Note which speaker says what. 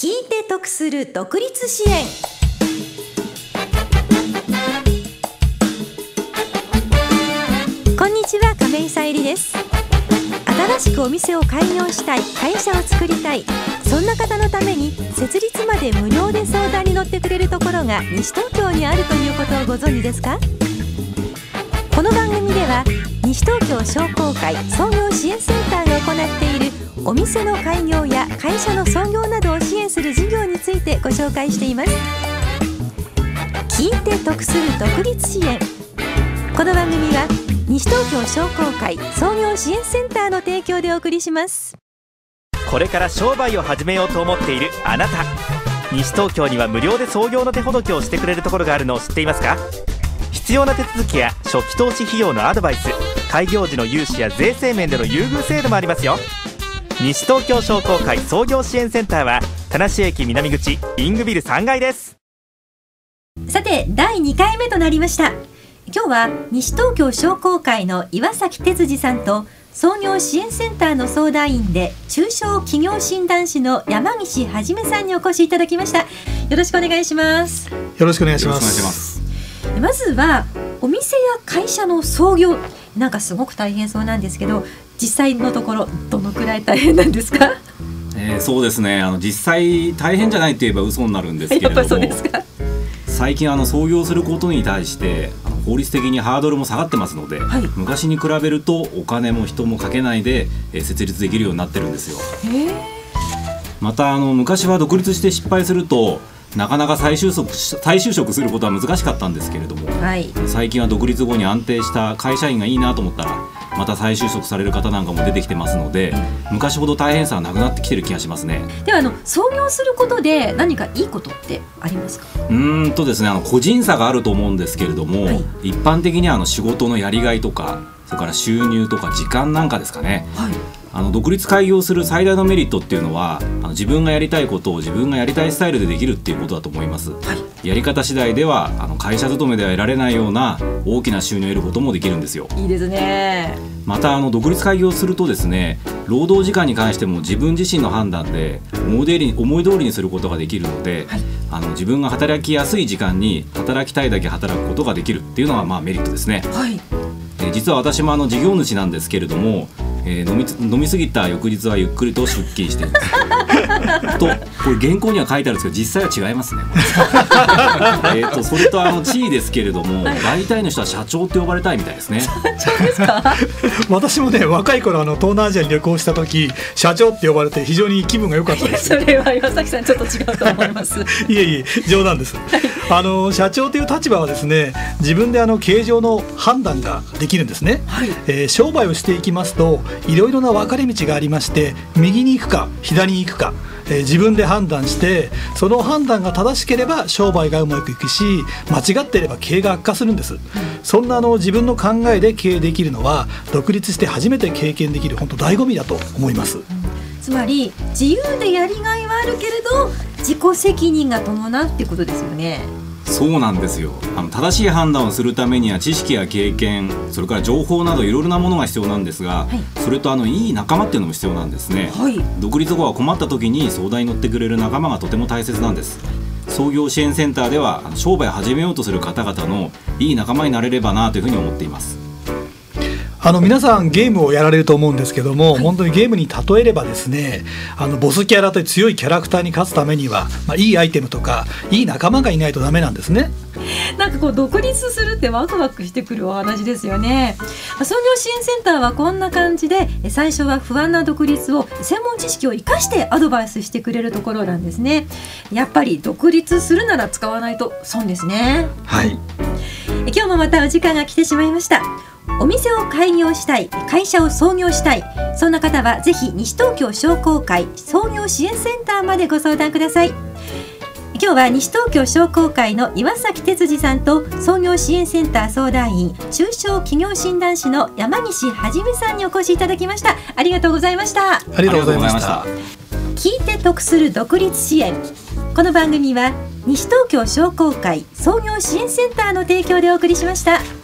Speaker 1: 聞いて得する独立支援。こんにちは亀井さゆりです。新しくお店を開業したい会社を作りたい。そんな方のために設立まで無料で相談に乗ってくれるところが西東京にあるということをご存知ですか？この番組では西東京商工会創業支援センターが行っているお店の開業や会社の創業などを支援する事業についてご紹介しています。聞いて得する独立支援この番組は西東京商工会創業支援センターの提供でお送りします。
Speaker 2: これから商売を始めようと思っているあなた。西東京には無料で創業の手ほどきをしてくれるところがあるのを知っていますか？必要な手続きや初期投資費用のアドバイス開業時の融資や税制面での優遇制度もありますよ。西東京商工会創業支援センターは田無駅南口イングビル3階です。
Speaker 1: さて第2回目となりました。今日は西東京商工会の岩崎哲司さんと創業支援センターの相談員で中小企業診断士の山岸はじめさんにお越しいただきました。よろしくお願いします。
Speaker 3: よろしくお願いします
Speaker 1: まずはお店や会社の創業。なんかすごく大変そうなんですけど実際のところどのくらい大変なんですか？
Speaker 4: えー、そうですね。あの実際大変じゃないといえば嘘になるんですけれども最近あの創業することに対してあの法律的にハードルも下がってますので、はい、昔に比べるとお金も人もかけないで、えー、設立できるようになってるんですよ。またあの昔は独立して失敗するとなかなか再就職再就職することは難しかったんですけれども、はい、最近は独立後に安定した会社員がいいなと思ったらまた再就職される方なんかも出てきてますので、うん、昔ほど大変さはなくなってきてる気がしますね。
Speaker 1: ではあの創業することで何かいいことってありますか？
Speaker 4: うんとですねあの個人差があると思うんですけれども、はい、一般的にはあの仕事のやりがいとかそれから収入とか時間なんかですかね、はい、あの独立開業する最大のメリットっていうのは自分がやりたいことを自分がやりたいスタイルでできるっていうことだと思います、はい、やり方次第ではあの会社勤めでは得られないような大きな収入を得ることもできるんですよ。
Speaker 1: いいですね。
Speaker 4: またあの独立開業するとですね労働時間に関しても自分自身の判断で思い通り思い通りにすることができるので、はい、あの自分が働きやすい時間に働きたいだけ働くことができるっていうのはまあメリットですね、はい。え実は私もあの事業主なんですけれどもえー、飲み飲み過ぎた翌日はゆっくりと出勤しています。とこれ原稿には書いてあるんですけど実際は違いますね えとそれとあの地位ですけれども、はい、大体の人は社長って呼ばれたいみたいですね。
Speaker 3: 私もね若い頃あの東南アジアに旅行した時社長って呼ばれて非常に気分が良かったです。
Speaker 1: それは岩崎さんちょっと違うと思います。
Speaker 3: いえいえ冗談です、あの社長という立場はですね自分であの経営上の判断ができるんですね、はい、えー、商売をしていきますといろいろな分かれ道がありまして右に行くか左に行くかえー、自分で判断してその判断が正しければ商売がうまくいくし間違っていれば経営が悪化するんです、うん、そんなあの自分の考えで経営できるのは独立して初めて経験できる本当醍醐味だと思います、うん、
Speaker 1: つまり自由でやりがいはあるけれど自己責任が伴うってことですよね
Speaker 4: そうなんですよ。あの正しい判断をするためには知識や経験それから情報などいろいろなものが必要なんですが、はい、それとあのいい仲間っていうのも必要なんですね、はい、独立後は困った時に相談に乗ってくれる仲間がとても大切なんです。創業支援センターでは商売を始めようとする方々のいい仲間になれればなというふうに思っています
Speaker 3: あの皆さんゲームをやられると思うんですけども、はい、本当にゲームに例えればですねあのボスキャラという強いキャラクターに勝つためには、まあ、いいアイテムとかいい仲間がいないとダメなんですね。
Speaker 1: なんかこう独立するってワクワクしてくるお話ですよね。創業支援センターはこんな感じで最初は不安な独立を専門知識を生かしてアドバイスしてくれるところなんですね。やっぱり独立するなら使わないと損ですね。
Speaker 3: はい。
Speaker 1: 今日もまたお時間が来てしまいました。お店を開業したい会社を創業したいそんな方はぜひ西東京商工会創業支援センターまでご相談ください。今日は西東京商工会の岩崎哲司さんと創業支援センター相談員中小企業診断士の山西はじめさんにお越しいただきました。ありがとうございました。あ
Speaker 3: りがとうございました。
Speaker 1: 聞いて得する独立支援。この番組は西東京商工会創業支援センターの提供でお送りしました。